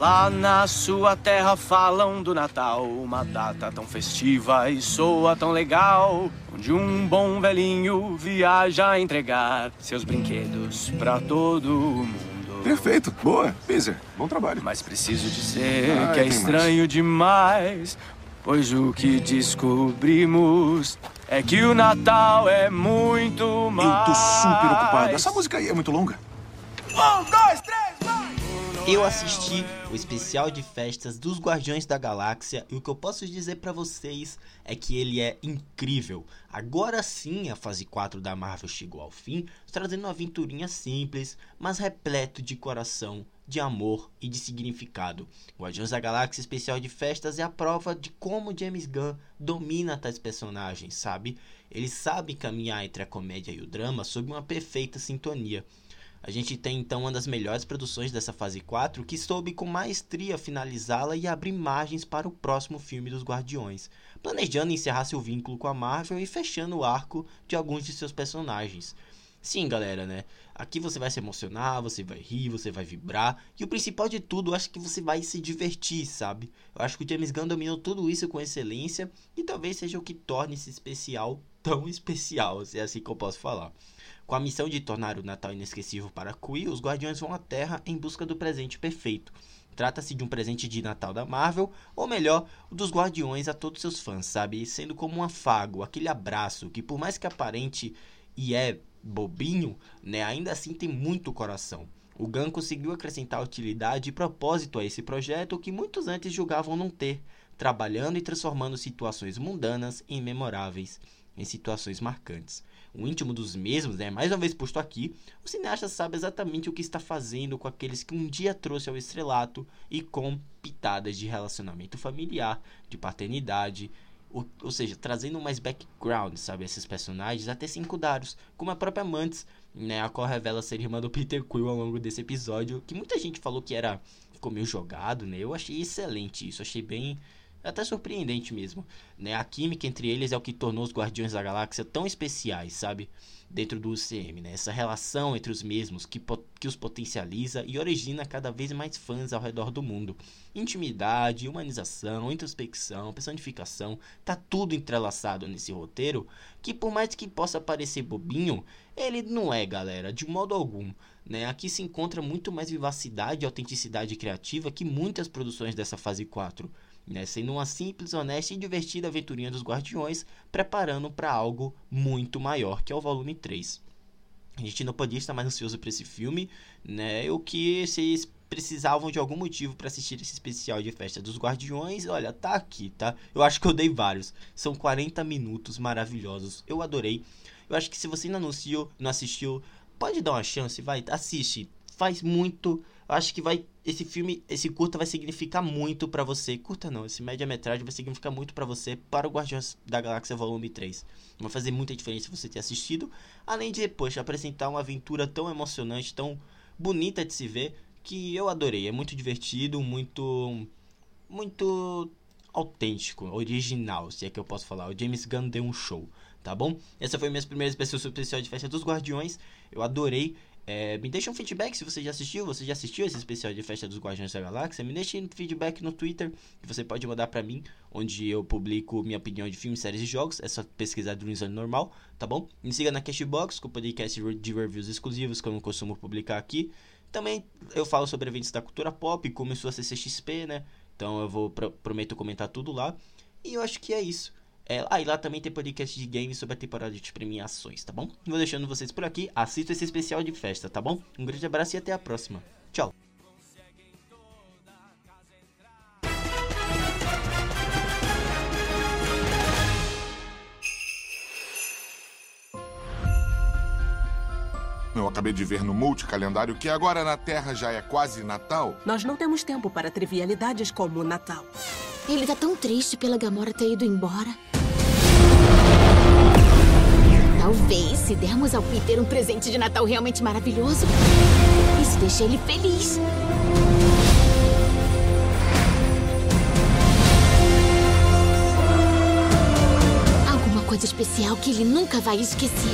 Lá na sua terra falam do Natal, uma data tão festiva e soa tão legal, onde um bom velhinho viaja a entregar seus brinquedos pra todo mundo. Perfeito, boa, Peter, bom trabalho. Mas preciso dizer Ah, que é estranho demais, pois o que descobrimos é que o Natal é muito mais. Eu tô super ocupado. Essa música aí é muito longa. Vai! Eu assisti o especial de festas dos Guardiões da Galáxia e o que eu posso dizer pra vocês é que ele é incrível. Agora sim a fase 4 da Marvel chegou ao fim, trazendo uma aventurinha simples, mas repleto de coração, de amor e de significado. Guardiões da Galáxia especial de festas é a prova de como James Gunn domina tais personagens, sabe? Ele sabe caminhar entre a comédia e o drama sob uma perfeita sintonia. A gente tem então uma das melhores produções dessa fase 4 que soube com maestria finalizá-la e abrir margens para o próximo filme dos Guardiões, planejando encerrar seu vínculo com a Marvel e fechando o arco de alguns de seus personagens. Sim, galera, né? Aqui você vai se emocionar, você vai rir, você vai vibrar. E o principal de tudo, eu acho que você vai se divertir, sabe? Eu acho que o James Gunn dominou tudo isso com excelência e talvez seja o que torne esse especial tão especial, se é assim que eu posso falar. Com a missão de tornar o Natal inesquecível para Quill, os Guardiões vão à Terra em busca do presente perfeito. Trata-se de um presente de Natal da Marvel, ou melhor, dos Guardiões a todos seus fãs, sabe? Sendo como um afago, aquele abraço que por mais que aparente e é bobinho, né, ainda assim tem muito coração. O Gunn conseguiu acrescentar utilidade e propósito a esse projeto que muitos antes julgavam não ter, trabalhando e transformando situações mundanas em memoráveis, em situações marcantes. O íntimo dos mesmos, né, mais uma vez posto aqui, o cineasta sabe exatamente o que está fazendo com aqueles que um dia trouxe ao estrelato e com pitadas de relacionamento familiar, de paternidade, ou, ou seja, trazendo mais background, sabe, esses personagens, até secundários, como a própria Mantis, né, a qual revela ser irmã do Peter Quill ao longo desse episódio, que muita gente falou que era ficou meio jogado, né? Eu achei excelente isso, achei bem até surpreendente mesmo, né? A química entre eles é o que tornou os Guardiões da Galáxia tão especiais, sabe? Dentro do UCM, né? Essa relação entre os mesmos que, que os potencializa e origina cada vez mais fãs ao redor do mundo. Intimidade, humanização, introspecção, personificação, tá tudo entrelaçado nesse roteiro, que por mais que possa parecer bobinho, ele não é, galera, de modo algum. Né? Aqui se encontra muito mais vivacidade e autenticidade criativa que muitas produções dessa fase 4 né, sendo uma simples, honesta e divertida aventurinha dos Guardiões, preparando para algo muito maior, que é o volume 3. A gente não podia estar mais ansioso para esse filme, né? O que vocês precisavam de algum motivo para assistir esse especial de festa dos Guardiões, olha, tá aqui, tá? Eu acho que eu dei vários. São 40 minutos maravilhosos. Eu adorei. Eu acho que se você ainda não assistiu, não assistiu, pode dar uma chance, vai, assiste. Faz muito acho que vai esse filme, esse curta vai significar muito para você. Curta não, esse média-metragem vai significar muito para você para o Guardiões da Galáxia Volume 3. Vai fazer muita diferença você ter assistido, além de, poxa, apresentar uma aventura tão emocionante, tão bonita de se ver, que eu adorei. É muito divertido, muito muito autêntico, original, se é que eu posso falar. O James Gunn deu um show, tá bom? Essa foi a minha primeira especial de festa dos Guardiões. Eu adorei. É, me deixa um feedback se você já assistiu, você já assistiu esse especial de festa dos Guardiões da Galáxia. Me deixe um feedback no Twitter que você pode mandar para mim, onde eu publico minha opinião de filmes, séries e jogos. É só pesquisar Insano Normal, tá bom? Me siga na Cashbox com o podcast de reviews exclusivos que eu não costumo publicar aqui. Também eu falo sobre eventos da cultura pop, como isso a CCXP, né? Então eu vou prometo comentar tudo lá. E eu acho que é isso. É, ah, e lá também tem podcast de games sobre a temporada de premiações, tá bom? Vou deixando vocês por aqui. Assista esse especial de festa, tá bom? Um grande abraço e até a próxima. Tchau. Eu acabei de ver no multicalendário que agora na Terra já é quase Natal. Nós não temos tempo para trivialidades como o Natal. Ele tá tão triste pela Gamora ter ido embora. Talvez, se dermos ao Peter um presente de Natal realmente maravilhoso, isso deixa ele feliz. Alguma coisa especial que ele nunca vai esquecer.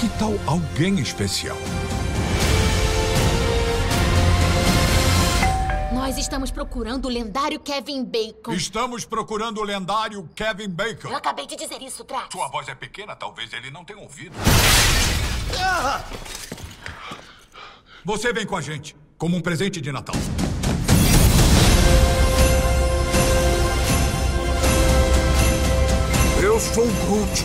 Que tal alguém especial? Nós estamos procurando o lendário Kevin Bacon. Estamos procurando o lendário Kevin Bacon. Eu acabei de dizer isso, Drax. Sua voz é pequena, talvez ele não tenha ouvido. Você vem com a gente, como um presente de Natal. Eu sou o Groot.